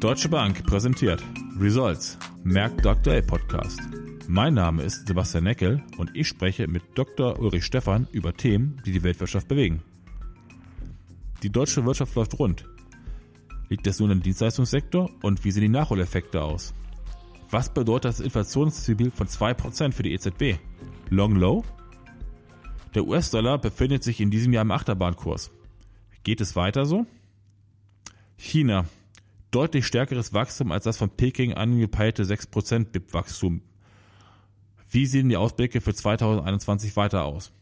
Deutsche Bank präsentiert Results, Merck Dr. A Podcast. Mein Name ist Sebastian Neckel und ich spreche mit Dr. Ulrich Stephan über Themen, die die Weltwirtschaft bewegen. Die deutsche Wirtschaft läuft rund. Liegt es nun im Dienstleistungssektor und wie sehen die Nachholeffekte aus? Was bedeutet das Inflationsziel von 2% für die EZB? Long Low? Der US-Dollar befindet sich in diesem Jahr im Achterbahnkurs. Geht es weiter so? China. Deutlich stärkeres Wachstum als das von Peking angepeilte 6% BIP-Wachstum. Wie sehen die Ausblicke für 2021 weiter aus?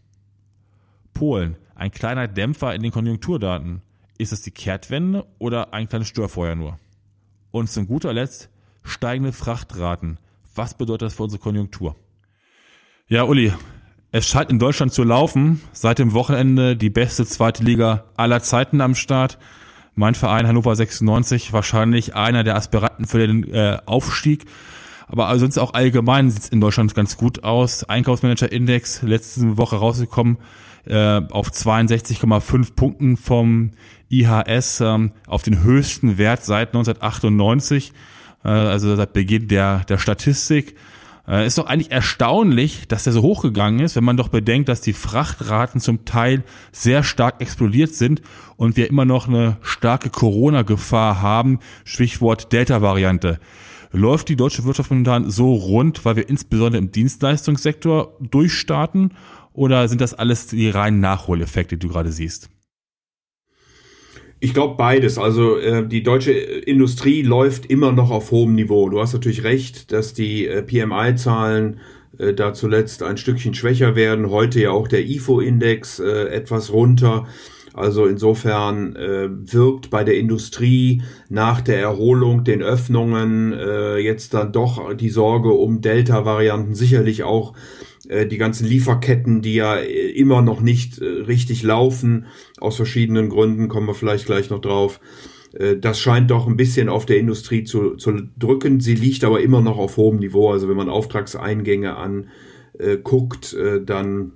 Polen. Ein kleiner Dämpfer in den Konjunkturdaten. Ist es die Kehrtwende oder ein kleines Störfeuer nur? Und zum guter Letzt steigende Frachtraten. Was bedeutet das für unsere Konjunktur? Ja, Uli, es scheint in Deutschland zu laufen. Seit dem Wochenende die beste zweite Liga aller Zeiten am Start. Mein Verein Hannover 96 wahrscheinlich einer der Aspiranten für den äh, Aufstieg. Aber sonst auch allgemein sieht es in Deutschland ganz gut aus. Einkaufsmanager-Index letzte Woche rausgekommen äh, auf 62,5 Punkten vom IHS ähm, auf den höchsten Wert seit 1998, äh, also seit Beginn der, der Statistik. Äh, ist doch eigentlich erstaunlich, dass der so hochgegangen ist, wenn man doch bedenkt, dass die Frachtraten zum Teil sehr stark explodiert sind und wir immer noch eine starke Corona-Gefahr haben. Stichwort Delta-Variante. Läuft die deutsche Wirtschaft momentan so rund, weil wir insbesondere im Dienstleistungssektor durchstarten? Oder sind das alles die reinen Nachholeffekte, die du gerade siehst? Ich glaube beides. Also äh, die deutsche Industrie läuft immer noch auf hohem Niveau. Du hast natürlich recht, dass die äh, PMI-Zahlen äh, da zuletzt ein Stückchen schwächer werden. Heute ja auch der IFO-Index äh, etwas runter. Also insofern äh, wirkt bei der Industrie nach der Erholung, den Öffnungen äh, jetzt dann doch die Sorge um Delta-Varianten sicherlich auch die ganzen Lieferketten, die ja äh, immer noch nicht äh, richtig laufen, aus verschiedenen Gründen, kommen wir vielleicht gleich noch drauf. Das scheint doch ein bisschen auf der Industrie zu, zu drücken. Sie liegt aber immer noch auf hohem Niveau. Also wenn man Auftragseingänge anguckt, dann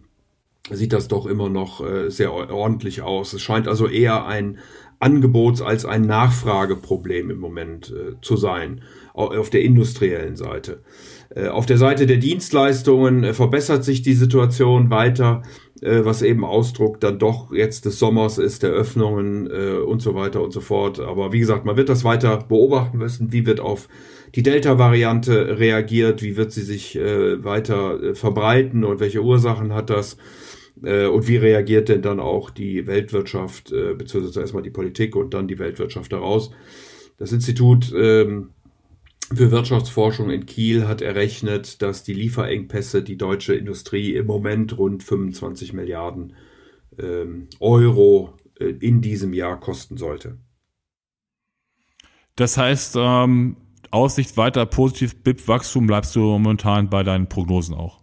sieht das doch immer noch sehr ordentlich aus. Es scheint also eher ein Angebots- als ein Nachfrageproblem im Moment zu sein, auf der industriellen Seite. Äh, auf der Seite der Dienstleistungen äh, verbessert sich die Situation weiter, äh, was eben Ausdruck dann doch jetzt des Sommers ist, der Öffnungen und so weiter und so fort. Aber wie gesagt, man wird das weiter beobachten müssen. Wie wird auf die Delta-Variante reagiert? Wie wird sie sich weiter verbreiten und welche Ursachen hat das? Und wie reagiert denn dann auch die Weltwirtschaft, beziehungsweise erstmal die Politik und dann die Weltwirtschaft daraus? Das Institut ähm, für Wirtschaftsforschung in Kiel hat errechnet, dass die Lieferengpässe die deutsche Industrie im Moment rund 25 Milliarden ähm, Euro äh, in diesem Jahr kosten sollte. Das heißt, ähm, Aussicht weiter positiv BIP-Wachstum bleibst du momentan bei deinen Prognosen auch?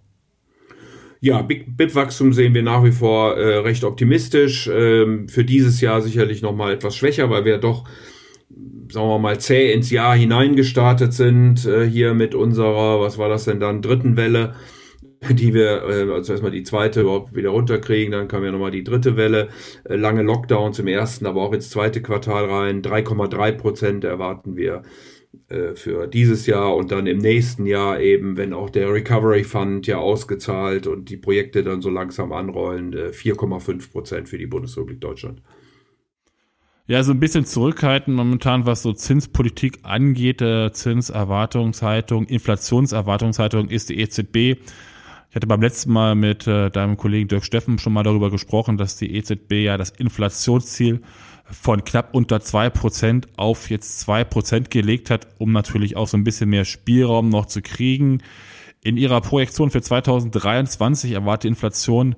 Ja, BIP-Wachstum sehen wir nach wie vor äh, recht optimistisch. Ähm, für dieses Jahr sicherlich nochmal etwas schwächer, weil wir doch sagen wir mal, zäh ins Jahr hineingestartet sind, äh, hier mit unserer, was war das denn dann, dritten Welle, die wir, äh, also erstmal die zweite überhaupt wieder runterkriegen, dann kam ja nochmal die dritte Welle, äh, lange Lockdowns im ersten, aber auch ins zweite Quartal rein, 3,3 Prozent erwarten wir für dieses Jahr und dann im nächsten Jahr eben, wenn auch der Recovery Fund ja ausgezahlt und die Projekte dann so langsam anrollen, 4,5 äh, Prozent für die Bundesrepublik Deutschland. Ja, so ein bisschen zurückhaltend momentan, was so Zinspolitik angeht, äh, Zinserwartungshaltung, Inflationserwartungshaltung ist die EZB. Ich hatte beim letzten Mal mit äh, deinem Kollegen Dirk Steffen schon mal darüber gesprochen, dass die EZB ja das Inflationsziel von knapp unter zwei Prozent auf jetzt zwei Prozent gelegt hat, um natürlich auch so ein bisschen mehr Spielraum noch zu kriegen. In ihrer Projektion für 2023 erwartet Inflation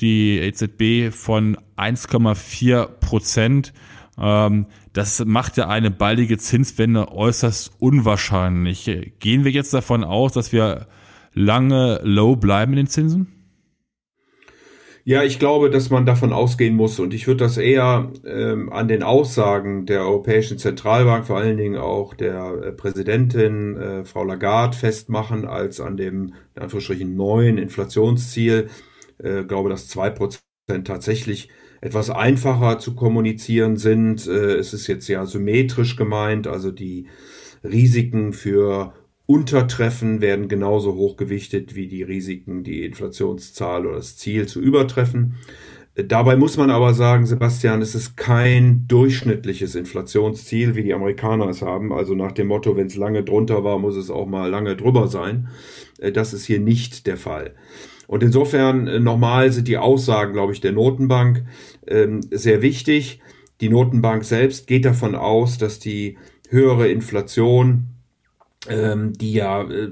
die EZB von 1,4 Prozent. Ähm, das macht ja eine baldige Zinswende äußerst unwahrscheinlich. Gehen wir jetzt davon aus, dass wir lange low bleiben in den Zinsen? Ja, ich glaube, dass man davon ausgehen muss und ich würde das eher ähm, an den Aussagen der Europäischen Zentralbank, vor allen Dingen auch der äh, Präsidentin äh, Frau Lagarde festmachen, als an dem in Anführungsstrichen neuen Inflationsziel. Äh, glaube, dass zwei Prozent tatsächlich etwas einfacher zu kommunizieren sind. Äh, es ist jetzt ja symmetrisch gemeint, also die Risiken für Untertreffen werden genauso hoch gewichtet wie die Risiken, die Inflationszahl oder das Ziel zu übertreffen. Dabei muss man aber sagen, Sebastian, es ist kein durchschnittliches Inflationsziel, wie die Amerikaner es haben. Also nach dem Motto, wenn es lange drunter war, muss es auch mal lange drüber sein. Äh, das ist hier nicht der Fall. Und insofern äh, nochmal sind die Aussagen, glaube ich, der Notenbank ähm, sehr wichtig. Die Notenbank selbst geht davon aus, dass die höhere Inflation, ähm, die ja äh,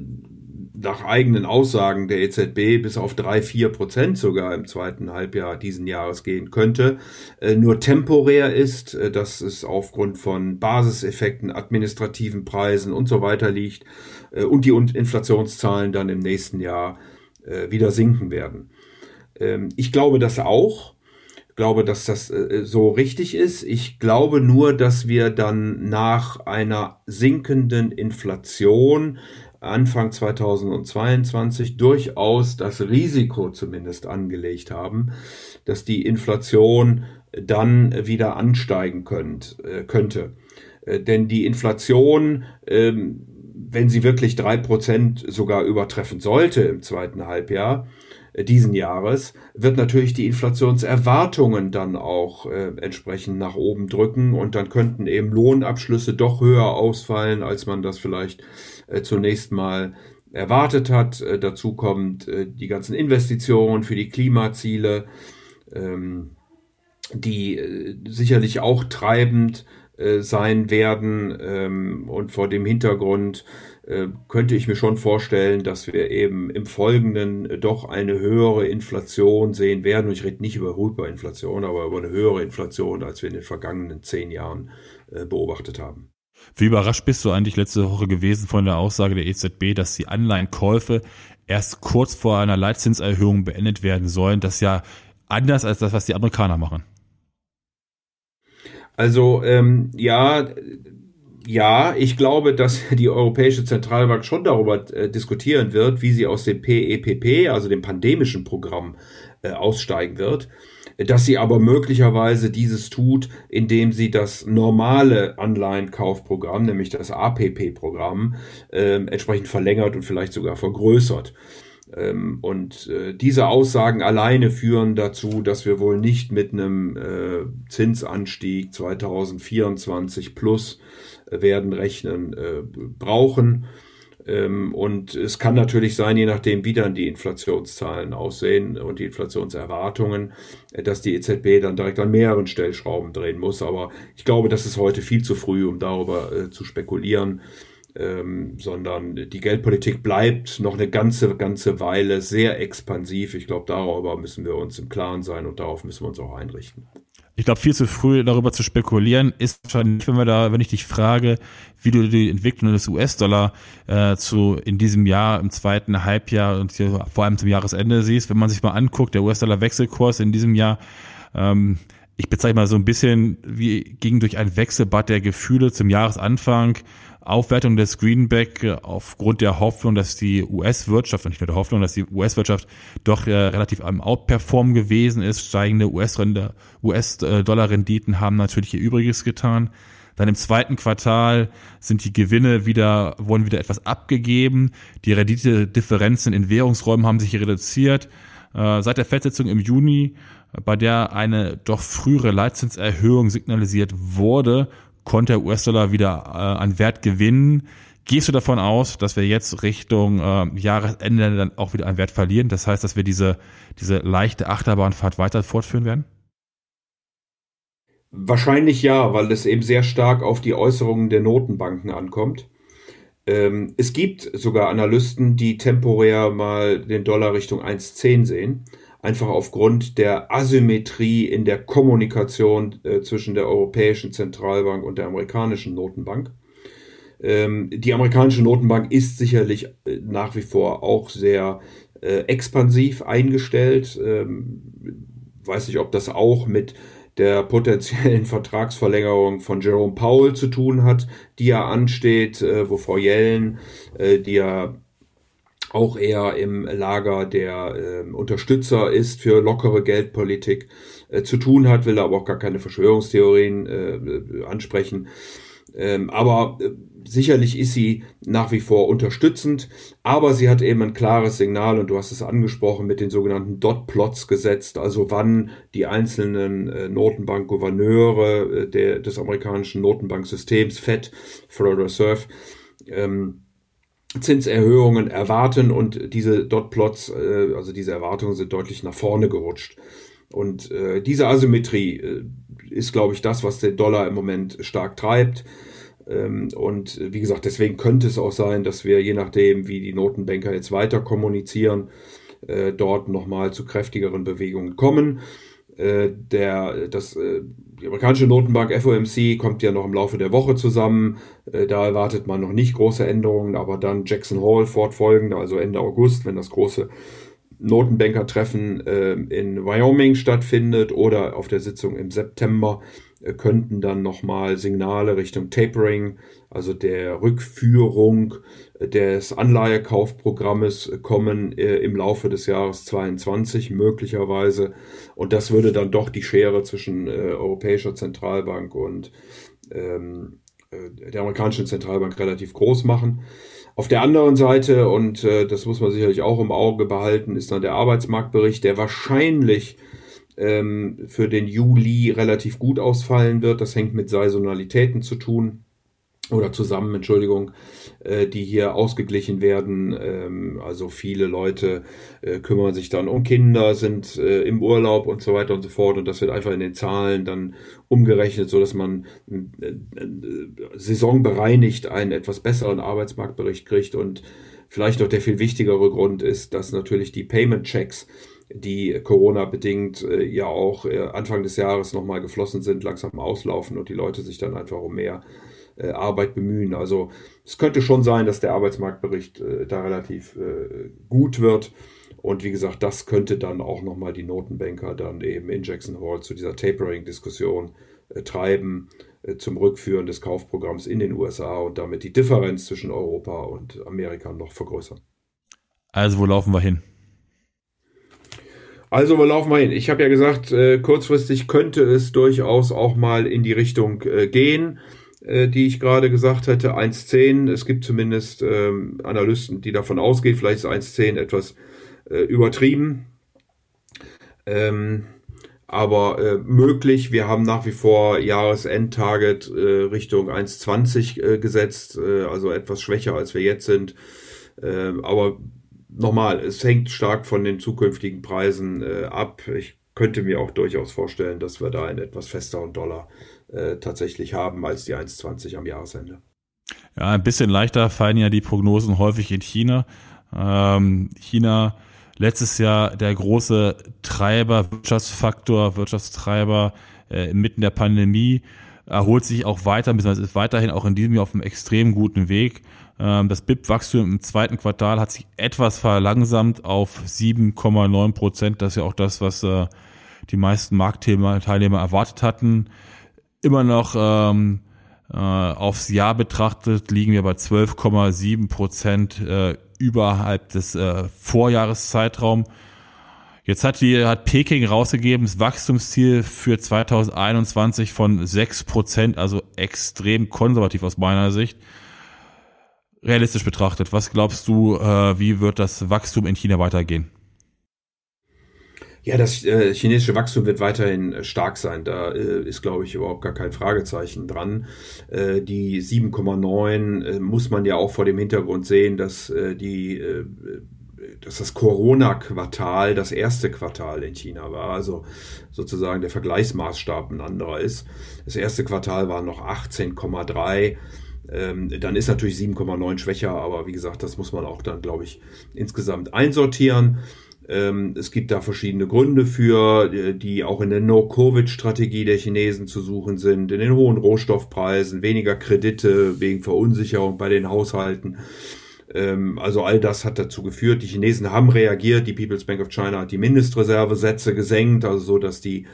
nach eigenen Aussagen der EZB bis auf drei vier Prozent sogar im zweiten Halbjahr diesen Jahres gehen könnte, äh, nur temporär ist, äh, dass es aufgrund von Basiseffekten, administrativen Preisen und so weiter liegt äh, und die Inflationszahlen dann im nächsten Jahr äh, wieder sinken werden. Ähm, ich glaube das auch. Ich glaube, dass das äh, so richtig ist. Ich glaube nur, dass wir dann nach einer sinkenden Inflation Anfang 2022 durchaus das Risiko zumindest angelegt haben, dass die Inflation dann wieder ansteigen könnt, äh, könnte. Äh, denn die Inflation, ähm, wenn sie wirklich drei Prozent sogar übertreffen sollte im zweiten Halbjahr äh, diesen Jahres, wird natürlich die Inflationserwartungen dann auch äh, entsprechend nach oben drücken und dann könnten eben Lohnabschlüsse doch höher ausfallen, als man das vielleicht äh, zunächst mal erwartet hat. Äh, dazu kommt äh, die ganzen Investitionen für die Klimaziele, ähm, die äh, sicherlich auch treibend äh, sein werden. Ähm, und vor dem Hintergrund äh, könnte ich mir schon vorstellen, dass wir eben im Folgenden doch eine höhere Inflation sehen werden. Und ich rede nicht über Hyperinflation, aber über eine höhere Inflation, als wir in den vergangenen zehn Jahren beobachtet haben. Wie überrascht bist du eigentlich letzte Woche gewesen von der Aussage der EZB, dass die Anleihenkäufe erst kurz vor einer Leitzinserhöhung beendet werden sollen? Das ja anders als das, was die Amerikaner machen. Also ähm, ja, ja, ich glaube, dass die Europäische Zentralbank schon darüber äh, diskutieren wird, wie sie aus dem PEPP, e also dem pandemischen Programm, äh, aussteigen wird dass sie aber möglicherweise dieses tut, indem sie das normale Anleihenkaufprogramm, nämlich das APP-Programm, äh, entsprechend verlängert und vielleicht sogar vergrößert. Ähm, und äh, diese Aussagen alleine führen dazu, dass wir wohl nicht mit einem äh, Zinsanstieg 2024 plus werden rechnen äh, brauchen. Ähm, und es kann natürlich sein, je nachdem, wie dann die Inflationszahlen aussehen und die Inflationserwartungen, äh, dass die EZB dann direkt an mehreren Stellschrauben drehen muss. Aber ich glaube, das ist heute viel zu früh, um darüber äh, zu spekulieren. Ähm, sondern die Geldpolitik bleibt noch eine ganze, ganze Weile sehr expansiv. Ich glaube, darüber müssen wir uns im Klaren sein und darauf müssen wir uns auch einrichten. Ich glaube, viel zu früh darüber zu spekulieren ist wahrscheinlich, wenn wir da, wenn ich dich frage, wie du die Entwicklung des US-Dollar äh, zu in diesem Jahr im zweiten Halbjahr und hier, vor allem zum Jahresende siehst, wenn man sich mal anguckt, der US-Dollar-Wechselkurs in diesem Jahr, ähm, ich bezeichne mal so ein bisschen wie ging durch ein Wechselbad der Gefühle zum Jahresanfang Aufwertung des Greenback äh, aufgrund der Hoffnung, dass die US-Wirtschaft, und nicht nur der Hoffnung, dass die US-Wirtschaft doch äh, relativ am Outperform gewesen ist. Steigende US-Dollar-Renditen haben natürlich ihr Übriges getan. Dann im zweiten Quartal sind die Gewinne wieder, wurden wieder etwas abgegeben. Die Renditedifferenzen in Währungsräumen haben sich reduziert. Äh, seit der Festsetzung im Juni, bei der eine doch frühere Leitzinserhöhung signalisiert wurde, konnte der US-Dollar wieder äh, an Wert gewinnen. Gehst du davon aus, dass wir jetzt Richtung äh, Jahresende dann auch wieder an Wert verlieren? Das heißt, dass wir diese, diese leichte Achterbahnfahrt weiter fortführen werden? Wahrscheinlich ja, weil es eben sehr stark auf die Äußerungen der Notenbanken ankommt. Ähm, es gibt sogar Analysten, die temporär mal den Dollar Richtung 1,10 sehen einfach aufgrund der Asymmetrie in der Kommunikation äh, zwischen der Europäischen Zentralbank und der amerikanischen Notenbank. Ähm, die amerikanische Notenbank ist sicherlich äh, nach wie vor auch sehr äh, expansiv eingestellt. Ähm, weiß nicht, ob das auch mit der potenziellen Vertragsverlängerung von Jerome Powell zu tun hat, die ja ansteht, äh, wo Frau Yellen, äh, die ja auch eher im Lager der äh, Unterstützer ist für lockere Geldpolitik äh, zu tun hat, will aber auch gar keine Verschwörungstheorien äh, ansprechen. Ähm, aber äh, sicherlich ist sie nach wie vor unterstützend, aber sie hat eben ein klares Signal und du hast es angesprochen mit den sogenannten Dot-Plots gesetzt, also wann die einzelnen äh, Notenbank-Gouverneure äh, des amerikanischen Notenbanksystems, Fed, Federal Reserve, ähm, Zinserhöhungen erwarten und diese Dot-Plots, äh, also diese Erwartungen sind deutlich nach vorne gerutscht. Und äh, diese Asymmetrie äh, ist, glaube ich, das, was den Dollar im Moment stark treibt. Ähm, und wie gesagt, deswegen könnte es auch sein, dass wir, je nachdem, wie die Notenbanker jetzt weiter kommunizieren, äh, dort nochmal zu kräftigeren Bewegungen kommen. Äh, der, das, äh, die amerikanische Notenbank FOMC kommt ja noch im Laufe der Woche zusammen. Äh, da erwartet man noch nicht große Änderungen, aber dann Jackson Hall fortfolgend, also Ende August, wenn das große Notenbankertreffen in Wyoming stattfindet oder auf der Sitzung im September könnten dann nochmal Signale Richtung Tapering, also der Rückführung des Anleihekaufprogrammes kommen äh, im Laufe des Jahres 22 möglicherweise. Und das würde dann doch die Schere zwischen äh, Europäischer Zentralbank und ähm, äh, der amerikanischen Zentralbank relativ groß machen. Auf der anderen Seite, und äh, das muss man sicherlich auch im Auge behalten, ist dann der Arbeitsmarktbericht, der wahrscheinlich ähm, für den Juli relativ gut ausfallen wird. Das hängt mit Saisonalitäten zu tun oder zusammen, Entschuldigung, äh, die hier ausgeglichen werden. Ähm, also viele Leute äh, kümmern sich dann um Kinder, sind äh, im Urlaub und so weiter und so fort. Und das wird einfach in den Zahlen dann umgerechnet, so dass man äh, äh, saisonbereinigt einen etwas besseren Arbeitsmarktbericht kriegt. Und vielleicht noch der viel wichtigere Grund ist, dass natürlich die Payment Checks die Corona-bedingt äh, ja auch äh, Anfang des Jahres nochmal geflossen sind, langsam auslaufen und die Leute sich dann einfach um mehr äh, Arbeit bemühen. Also es könnte schon sein, dass der Arbeitsmarktbericht äh, da relativ äh, gut wird. Und wie gesagt, das könnte dann auch nochmal die Notenbanker dann eben in Jackson Hall zu dieser Tapering-Diskussion äh, treiben, zum Rückführen des Kaufprogramms in den USA und damit die Differenz zwischen Europa und Amerika noch vergrößern. Also wo laufen wir hin? Also wo laufen wir hin? Ich habe ja gesagt, äh, kurzfristig könnte es durchaus auch mal in die Richtung äh, gehen. Äh, die ich gerade gesagt hätte, 1,10. Es gibt zumindest ähm, Analysten, die davon ausgehen, vielleicht ist 1,10 etwas äh, übertrieben. Ähm, aber äh, möglich. Wir haben nach wie vor Jahresendtarget äh, Richtung 1,20 äh, gesetzt, äh, also etwas schwächer als wir jetzt sind. Äh, aber nochmal, es hängt stark von den zukünftigen Preisen äh, ab. Ich könnte mir auch durchaus vorstellen, dass wir da einen etwas festeren Dollar äh, tatsächlich haben als die 1,20 am Jahresende. Ja, ein bisschen leichter fallen ja die Prognosen häufig in China. Ähm, China letztes Jahr der große Treiber, Wirtschaftsfaktor, Wirtschaftstreiber äh, inmitten der Pandemie, erholt sich auch weiter, beziehungsweise ist weiterhin auch in diesem Jahr auf einem extrem guten Weg. Ähm, das BIP-Wachstum im zweiten Quartal hat sich etwas verlangsamt auf 7,9 Prozent. Das ist ja auch das, was äh, die meisten Marktteilnehmer erwartet hatten immer noch ähm, äh, aufs Jahr betrachtet liegen wir bei 12,7 Prozent äh, überhalb des äh, Vorjahreszeitraum. Jetzt hat die hat Peking rausgegeben das Wachstumsziel für 2021 von 6 Prozent, also extrem konservativ aus meiner Sicht. Realistisch betrachtet, was glaubst du, äh, wie wird das Wachstum in China weitergehen? Ja, das äh, chinesische Wachstum wird weiterhin äh, stark sein. Da äh, ist, glaube ich, überhaupt gar kein Fragezeichen dran. Äh, die 7,9 äh, muss man ja auch vor dem Hintergrund sehen, dass die dass das Corona-Quartal das erste Quartal in China war, also sozusagen der Vergleichsmaßstab ein anderer ist. Das erste Quartal war noch 18,3. Ähm, dann ist natürlich 7,9 schwächer, aber wie gesagt, das muss man auch dann, glaube ich, insgesamt einsortieren. Ähm, es gibt da verschiedene Gründe für, äh, die auch in der No-Covid-Strategie der Chinesen zu suchen sind, in den hohen Rohstoffpreisen, weniger Kredite wegen Verunsicherung bei den Haushalten. Ähm, also all das hat dazu geführt. Die Chinesen haben reagiert. Die People's Bank of China hat die Mindestreservesätze gesenkt, also so, dass die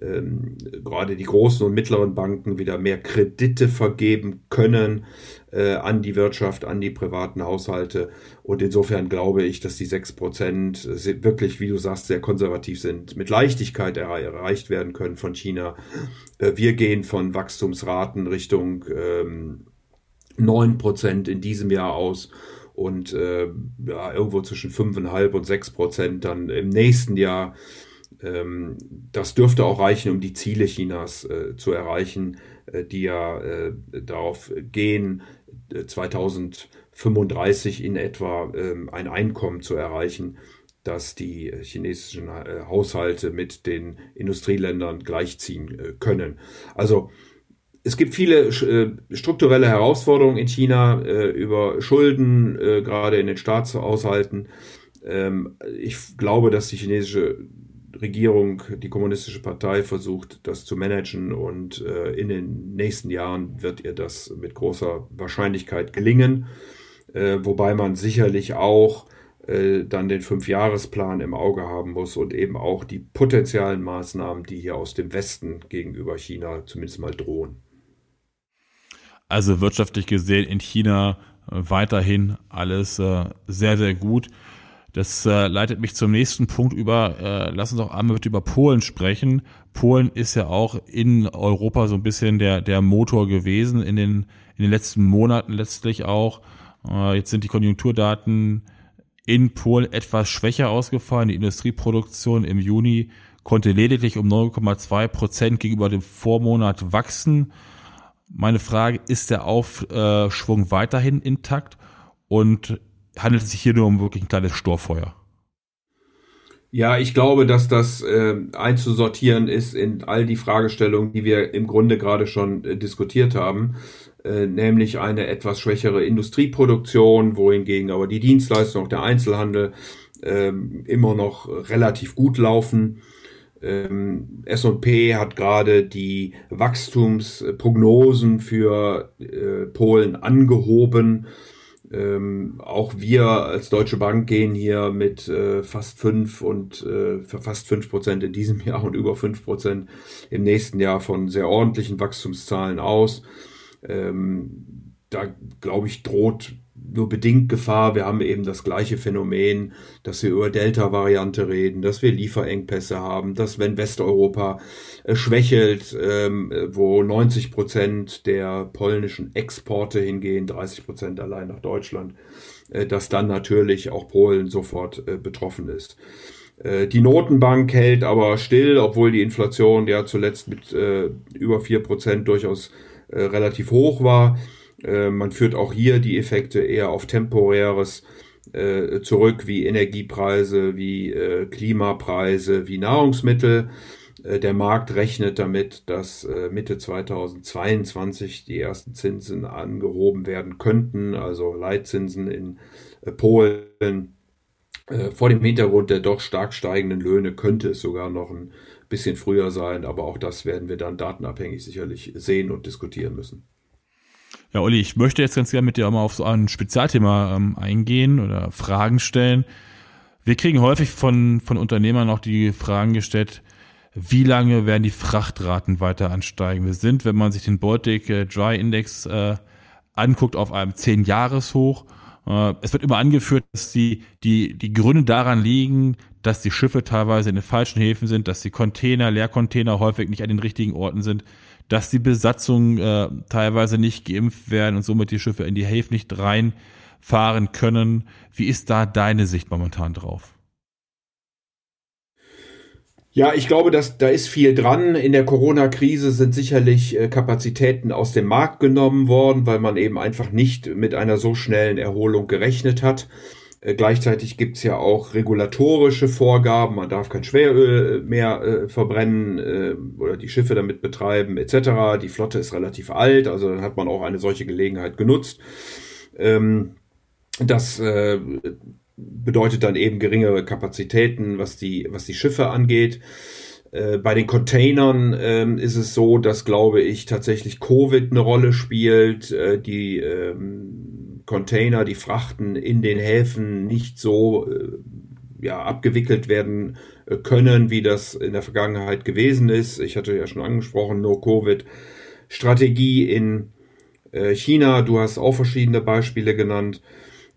ähm, gerade die großen und mittleren Banken wieder mehr Kredite vergeben können. äh, an die Wirtschaft, an die privaten Haushalte. Und insofern glaube ich, dass die sechs Prozent wirklich, wie du sagst, sehr konservativ sind, mit Leichtigkeit erreicht werden können von China. Äh, wir gehen von Wachstumsraten Richtung ähm, neun ähm, Prozent in diesem Jahr aus und äh, ja, irgendwo zwischen fünfeinhalb und sechs Prozent dann im nächsten Jahr. Ähm, das dürfte auch reichen, um die Ziele Chinas äh, zu erreichen, äh, die ja äh, darauf gehen, 2035 äh, in etwa ähm, ein Einkommen zu erreichen, das die chinesischen äh, Haushalte mit den Industrieländern gleichziehen können. Also es gibt viele äh, strukturelle Herausforderungen in China äh, über Schulden, äh, gerade in den Staatshaushalten. Ähm, ich glaube, dass die chinesische Regierung, die kommunistische Partei versucht, das zu managen und in den nächsten Jahren wird ihr das mit großer Wahrscheinlichkeit gelingen, wobei man sicherlich auch dann den Fünfjahresplan im Auge haben muss und eben auch die potenziellen Maßnahmen, die hier aus dem Westen gegenüber China zumindest mal drohen. Also wirtschaftlich gesehen in China äh, weiterhin alles äh, sehr, sehr gut. Das äh, leitet mich zum nächsten Punkt über. Äh, lass uns auch einmal über Polen sprechen. Polen ist ja auch in Europa so ein bisschen der, der Motor gewesen in den, in den letzten Monaten letztlich auch. Äh, jetzt sind die Konjunkturdaten in Polen etwas schwächer ausgefallen. Die Industrieproduktion im Juni konnte lediglich um 9,2 Prozent gegenüber dem Vormonat wachsen. Meine Frage, ist der Aufschwung weiterhin intakt und handelt es sich hier nur um wirklich ein kleines Storfeuer? Ja, ich glaube, dass das äh, einzusortieren ist in all die Fragestellungen, die wir im Grunde gerade schon äh, diskutiert haben, äh, nämlich eine etwas schwächere Industrieproduktion, wohingegen aber die Dienstleistung, der Einzelhandel äh, immer noch relativ gut laufen. Ähm, S&P hat gerade die Wachstumsprognosen für äh, Polen angehoben. Ähm, auch wir als Deutsche Bank gehen hier mit äh, fast fünf und äh, fast fünf Prozent in diesem Jahr und über fünf Prozent im nächsten Jahr von sehr ordentlichen Wachstumszahlen aus. Ähm, da glaube ich droht nur bedingt Gefahr. Wir haben eben das gleiche Phänomen, dass wir über Delta-Variante reden, dass wir Lieferengpässe haben, dass wenn Westeuropa äh, schwächelt, ähm, wo 90 Prozent der polnischen Exporte hingehen, 30 Prozent allein nach Deutschland, äh, dass dann natürlich auch Polen sofort äh, betroffen ist. Die Notenbank hält aber still, obwohl die Inflation ja zuletzt mit über vier Prozent durchaus relativ hoch war. Äh, man führt auch hier die Effekte eher auf temporäres äh, zurück, wie Energiepreise, wie äh, Klimapreise, wie Nahrungsmittel. Der Markt rechnet damit, dass Mitte 2022 die ersten Zinsen angehoben werden könnten, also Leitzinsen in Polen. Vor dem Hintergrund der doch stark steigenden Löhne könnte es sogar noch ein bisschen früher sein, aber auch das werden wir dann datenabhängig sicherlich sehen und diskutieren müssen. Ja, Olli, ich möchte jetzt ganz gerne mit dir auch mal auf so ein Spezialthema ähm, eingehen oder Fragen stellen. Wir kriegen häufig von, von Unternehmern auch die Fragen gestellt, wie lange werden die Frachtraten weiter ansteigen? Wir sind, wenn man sich den Baltic äh, Dry Index äh, anguckt, auf einem 10-Jahres-Hoch. Äh, es wird immer angeführt, dass die, die, die Gründe daran liegen, dass die Schiffe teilweise in den falschen Häfen sind, dass die Container, Leercontainer häufig nicht an den richtigen Orten sind dass die Besatzungen äh, teilweise nicht geimpft werden und somit die Schiffe in die Häfen nicht reinfahren können. Wie ist da deine Sicht momentan drauf? Ja, ich glaube, dass da ist viel dran. In der Corona-Krise sind sicherlich äh, Kapazitäten aus dem Markt genommen worden, weil man eben einfach nicht mit einer so schnellen Erholung gerechnet hat. Äh, gleichzeitig gibt's ja auch regulatorische Vorgaben, man darf kein Schweröl mehr äh, verbrennen äh, oder die Schiffe damit betreiben etc. Die Flotte ist relativ alt, also hat man auch eine solche Gelegenheit genutzt. Ähm, das äh, bedeutet dann eben geringere Kapazitäten, was die, was die Schiffe angeht. Äh, bei den Containern ähm, ist es so, dass, glaube ich, tatsächlich Covid eine Rolle spielt. Äh, die ähm, Container, die Frachten in den Häfen nicht so äh, ja, abgewickelt werden äh, können, wie das in der Vergangenheit gewesen ist. Ich hatte ja schon angesprochen, No-Covid-Strategie in Äh, China, du hast auch verschiedene Beispiele genannt.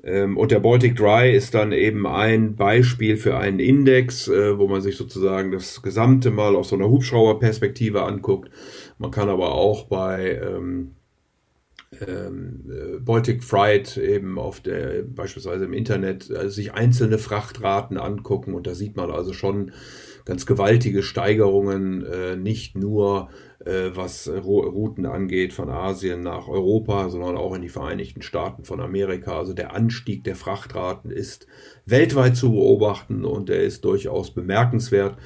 Ähm, und der Baltic Dry ist dann eben ein Beispiel für einen Index, wo man sich sozusagen das Gesamte mal aus so einer Hubschrauberperspektive anguckt. Man kann aber auch bei ähm, ähm, äh, Baltic Freight eben auf der, beispielsweise im Internet, also sich einzelne Frachtraten angucken und da sieht man also schon ganz gewaltige Steigerungen, äh, nicht nur äh, was Routen angeht von Asien nach Europa, sondern auch in die Vereinigten Staaten von Amerika. Also der Anstieg der Frachtraten ist weltweit zu beobachten und der ist durchaus bemerkenswert.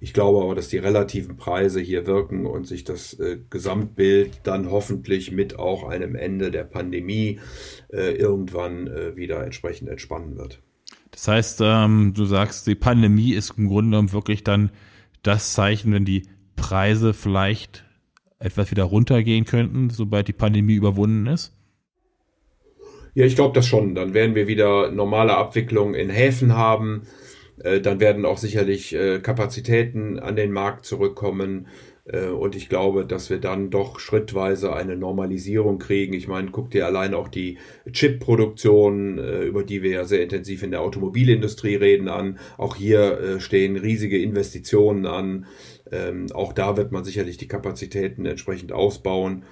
Ich glaube aber, dass die relativen Preise hier wirken und sich das äh, Gesamtbild dann hoffentlich mit auch einem Ende der Pandemie äh, irgendwann äh, wieder entsprechend entspannen wird. Das heißt, ähm, du sagst, die Pandemie ist im Grunde genommen wirklich dann das Zeichen, wenn die Preise vielleicht etwas wieder runtergehen könnten, sobald die Pandemie überwunden ist? Ja, ich glaube das schon. Dann werden wir wieder normale Abwicklung in Häfen haben. Äh, dann werden auch sicherlich äh, Kapazitäten an den Markt zurückkommen. Äh, und ich glaube, dass wir dann doch schrittweise eine Normalisierung kriegen. Ich meine, guck dir allein auch die Chip-Produktion, über die wir ja sehr intensiv in der Automobilindustrie reden, an. Auch hier stehen riesige Investitionen an. Ähm, auch da wird man sicherlich die Kapazitäten entsprechend ausbauen.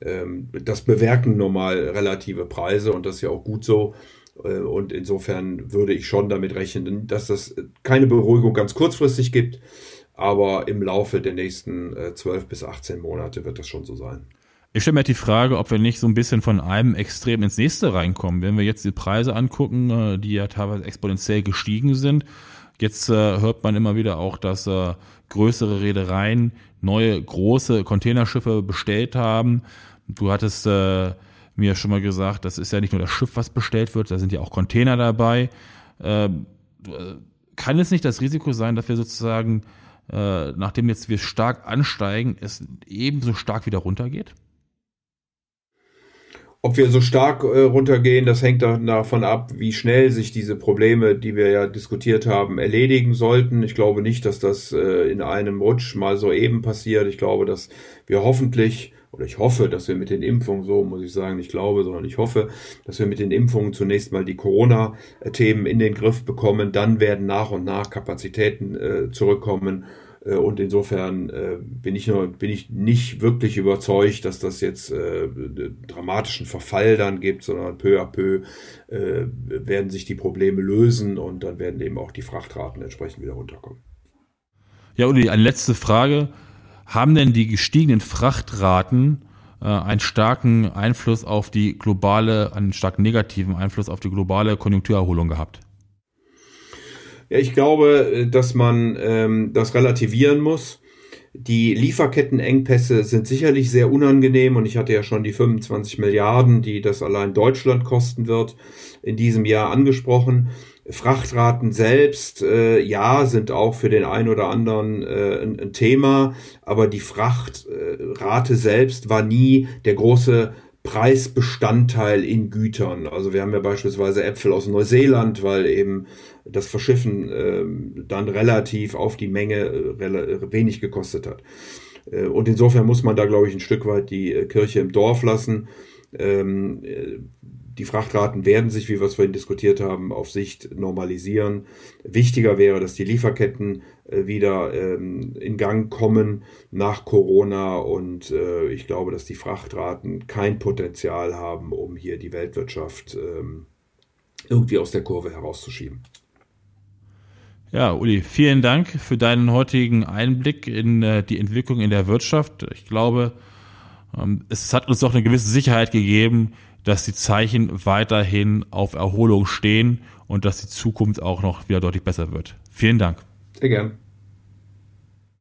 Ähm, das bewerken normal relative Preise und das ist ja auch gut so. Äh, und insofern würde ich schon damit rechnen, dass das keine Beruhigung ganz kurzfristig gibt, aber im Laufe der nächsten äh, 12 bis 18 Monate wird das schon so sein. Ich stelle mir halt die Frage, ob wir nicht so ein bisschen von einem Extrem ins nächste reinkommen. Wenn wir jetzt die Preise angucken, äh, die ja teilweise exponentiell gestiegen sind, jetzt äh, hört man immer wieder auch, dass äh, größere Reedereien neue große Containerschiffe bestellt haben. Du hattest äh, mir schon mal gesagt, das ist ja nicht nur das Schiff, was bestellt wird, da sind ja auch Container dabei. Ähm, äh, kann es nicht das Risiko sein, dass wir sozusagen, äh, nachdem jetzt wir stark ansteigen, es ebenso stark wieder runtergeht? Ob wir so stark äh, runtergehen, das hängt davon ab, wie schnell sich diese Probleme, die wir ja diskutiert haben, erledigen sollten. Ich glaube nicht, dass das äh, in einem Rutsch mal so eben passiert. Ich glaube, dass wir hoffentlich oder ich hoffe, dass wir mit den Impfungen, so muss ich sagen, nicht glaube, sondern ich hoffe, dass wir mit den Impfungen zunächst mal die Corona-Themen in den Griff bekommen. Dann werden nach und nach Kapazitäten äh, zurückkommen äh, und insofern äh, bin ich nur, bin ich nicht wirklich überzeugt, dass das jetzt äh, dramatischen Verfall dann gibt, sondern peu à peu werden sich die Probleme lösen und dann werden eben auch die Frachtraten entsprechend wieder runterkommen. Ja, Uli, eine letzte Frage. Haben denn die gestiegenen Frachtraten äh, einen starken Einfluss auf die globale, einen stark negativen Einfluss auf die globale Konjunkturerholung gehabt? Ja, ich glaube, dass man ähm, das relativieren muss. Die Lieferkettenengpässe sind sicherlich sehr unangenehm und ich hatte ja schon die 25 Milliarden, die das allein Deutschland kosten wird, in diesem Jahr angesprochen. Frachtraten selbst, äh, ja, sind auch für den einen oder anderen äh, ein, ein, Thema, aber die Frachtrate selbst war nie der große Preisbestandteil in Gütern. Also wir haben ja beispielsweise Äpfel aus Neuseeland, weil eben das Verschiffen äh, dann relativ auf die Menge äh, wenig gekostet hat. Äh, und insofern muss man da, glaube ich, ein Stück weit die äh, Kirche im Dorf lassen. Ähm, äh, die Frachtraten werden sich, wie wir es vorhin diskutiert haben, auf Sicht normalisieren. Wichtiger wäre, dass die Lieferketten äh, wieder ähm, in Gang kommen nach Corona und äh, ich glaube, dass die Frachtraten kein Potenzial haben, um hier die Weltwirtschaft ähm, irgendwie aus der Kurve herauszuschieben. Ja, Uli, vielen Dank für deinen heutigen Einblick in äh, die Entwicklung in der Wirtschaft. Ich glaube, ähm, es hat uns doch eine gewisse Sicherheit gegeben, dass die Zeichen weiterhin auf Erholung stehen und dass die Zukunft auch noch wieder deutlich besser wird. Vielen Dank. Sehr gern.